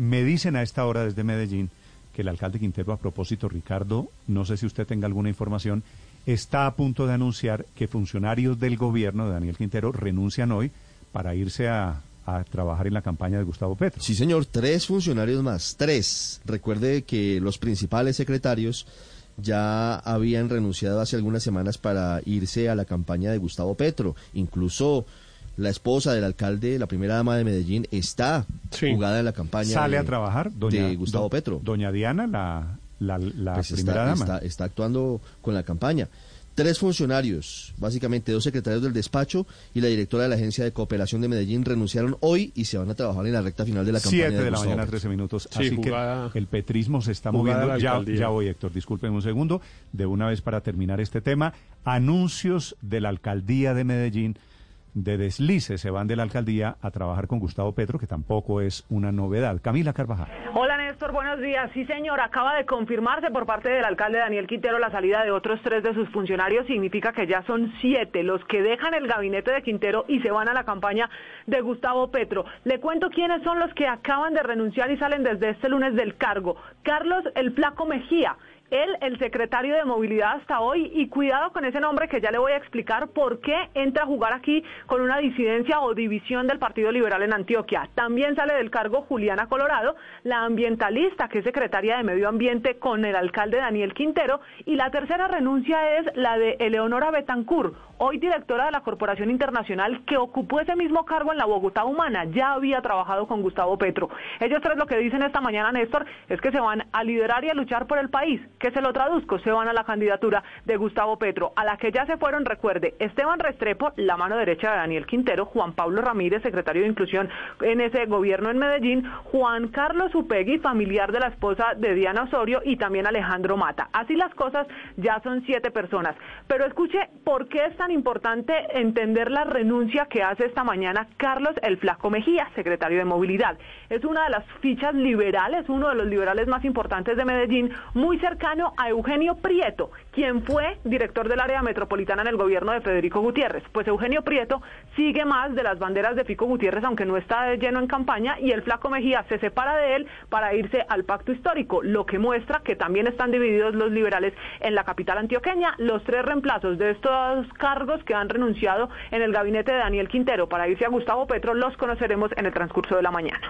Me dicen a esta hora desde Medellín que el alcalde Quintero, a propósito, Ricardo, no sé si usted tenga alguna información, está a punto de anunciar que funcionarios del gobierno de Daniel Quintero renuncian hoy para irse a, trabajar en la campaña de Gustavo Petro. Sí, señor, tres funcionarios más, tres. Recuerde que los principales secretarios ya habían renunciado hace algunas semanas para irse a la campaña de Gustavo Petro. Incluso la esposa del alcalde, la primera dama de Medellín, está jugada en la campaña. ¿Sale de, a trabajar doña, de Gustavo do- Petro. Doña Diana, la, la, la Pues primera está, dama. Está, está actuando con la campaña. Tres funcionarios, básicamente dos secretarios del despacho y la directora de la Agencia de Cooperación de Medellín renunciaron hoy y se van a trabajar en la recta final de la campaña. Siete de, la mañana, Petro. 13 minutos. Sí, Así jugada- que el petrismo se está moviendo. Ya, ya voy, Héctor, discúlpeme un segundo. De una vez para terminar este tema, anuncios de la alcaldía de Medellín de deslice se van de la alcaldía a trabajar con Gustavo Petro, que tampoco es una novedad. Camila Carvajal. Hola Néstor, buenos días. Sí señor, acaba de confirmarse por parte del alcalde Daniel Quintero la salida de otros tres de sus funcionarios. Significa que ya son siete los que dejan el gabinete de Quintero y se van a la campaña de Gustavo Petro. Le cuento quiénes son los que acaban de renunciar y salen desde este lunes del cargo. Carlos el Flaco Mejía. Él, el secretario de movilidad hasta hoy, y cuidado con ese nombre que ya le voy a explicar por qué entra a jugar aquí con una disidencia o división del Partido Liberal en Antioquia. También sale del cargo Juliana Colorado, la ambientalista que es secretaria de Medio Ambiente con el alcalde Daniel Quintero, y la tercera renuncia es la de Eleonora Betancourt, hoy directora de la Corporación Internacional que ocupó ese mismo cargo en la Bogotá Humana, ya había trabajado con Gustavo Petro. Ellos tres lo que dicen esta mañana, Néstor, es que se van a liderar y a luchar por el país. Que se lo traduzco, se van a la candidatura de Gustavo Petro, a la que ya se fueron, recuerde, Esteban Restrepo, la mano derecha de Daniel Quintero, Juan Pablo Ramírez, secretario de Inclusión en ese gobierno en Medellín, Juan Carlos Upegui, familiar de la esposa de Diana Osorio, y también Alejandro Mata. Así las cosas, ya son siete personas. Pero escuche, ¿por qué es tan importante entender la renuncia que hace esta mañana Carlos el Flaco Mejía, secretario de Movilidad? Es una de las fichas liberales, uno de los liberales más importantes de Medellín, muy a Eugenio Prieto, quien fue director del área metropolitana en el gobierno de Federico Gutiérrez. Pues Eugenio Prieto sigue más de las banderas de Fico Gutiérrez, aunque no está de lleno en campaña, y el Flaco Mejía se separa de él para irse al pacto histórico, lo que muestra que también están divididos los liberales en la capital antioqueña. Los tres reemplazos de estos cargos que han renunciado en el gabinete de Daniel Quintero para irse a Gustavo Petro los conoceremos en el transcurso de la mañana.